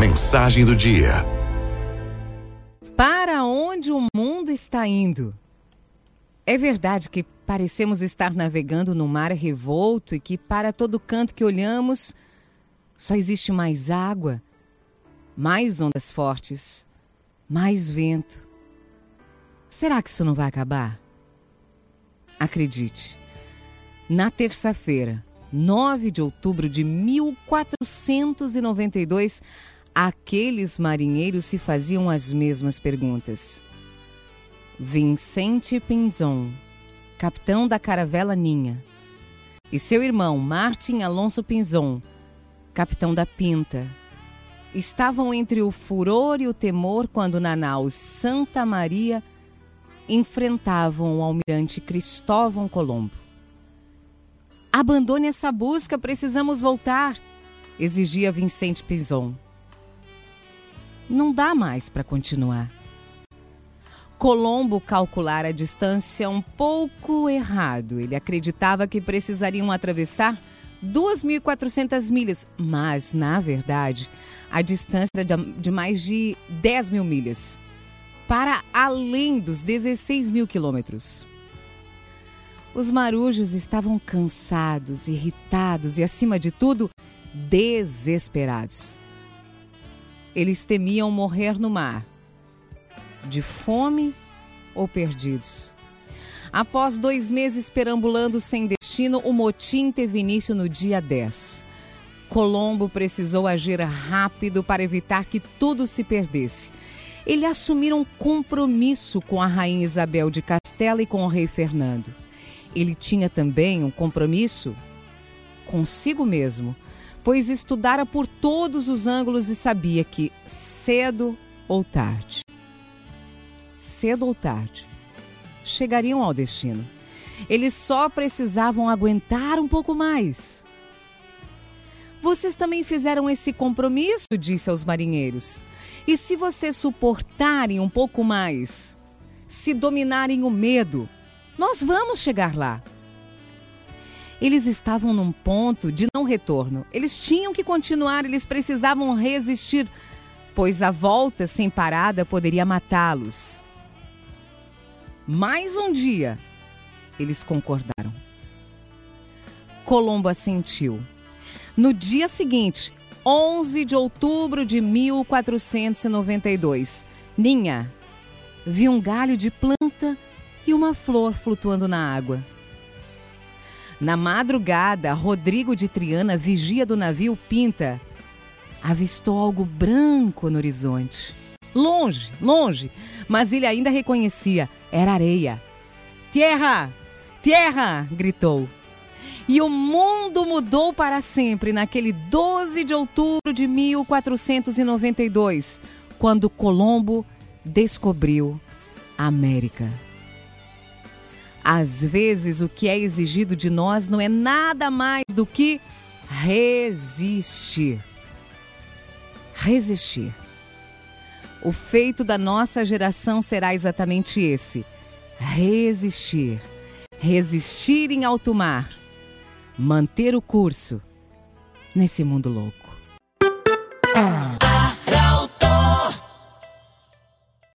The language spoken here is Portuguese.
Mensagem do dia. Para onde o mundo está indo? É verdade que parecemos estar navegando no mar revolto e que para todo canto que olhamos só existe mais água, mais ondas fortes, mais vento. Será que isso não vai acabar? Acredite, na terça-feira, 9 de outubro de 1492, aqueles marinheiros se faziam as mesmas perguntas. Vicente Pinzon, capitão da caravela Ninha, e seu irmão Martin Alonso Pinzon, capitão da Pinta, estavam entre o furor e o temor quando na nau Santa Maria enfrentavam o almirante Cristóvão Colombo. Abandone essa busca, precisamos voltar, exigia Vicente Pinzon. Não dá mais para continuar. Colombo calculara a distância um pouco errado. Ele acreditava que precisariam atravessar 2.400 milhas, mas, na verdade, a distância era de mais de 10 mil milhas, para além dos 16 mil quilômetros. Os marujos estavam cansados, irritados e, acima de tudo, desesperados. Eles temiam morrer no mar, de fome ou perdidos. Após dois meses perambulando sem destino, o motim teve início no dia 10. Colombo precisou agir rápido para evitar que tudo se perdesse. Ele assumiu um compromisso com a rainha Isabel de Castela e com o rei Fernando ele tinha também um compromisso consigo mesmo, pois estudara por todos os ângulos e sabia que cedo ou tarde, cedo ou tarde, chegariam ao destino. Eles só precisavam aguentar um pouco mais. Vocês também fizeram esse compromisso, disse aos marinheiros. E se vocês suportarem um pouco mais, se dominarem o medo, nós vamos chegar lá. Eles estavam num ponto de não retorno. Eles tinham que continuar, eles precisavam resistir, pois a volta sem parada poderia matá-los. Mais um dia, eles concordaram. Colombo assentiu. No dia seguinte, 11 de outubro de 1492, Ninha viu um galho de planta e uma flor flutuando na água. Na madrugada, Rodrigo de Triana, vigia do navio Pinta, avistou algo branco no horizonte. Longe, longe, mas ele ainda reconhecia: era areia. Terra! Terra! gritou. E o mundo mudou para sempre naquele 12 de outubro de 1492, quando Colombo descobriu a América. Às vezes, o que é exigido de nós não é nada mais do que resistir. Resistir. O feito da nossa geração será exatamente esse: resistir. Resistir em alto mar. Manter o curso nesse mundo louco.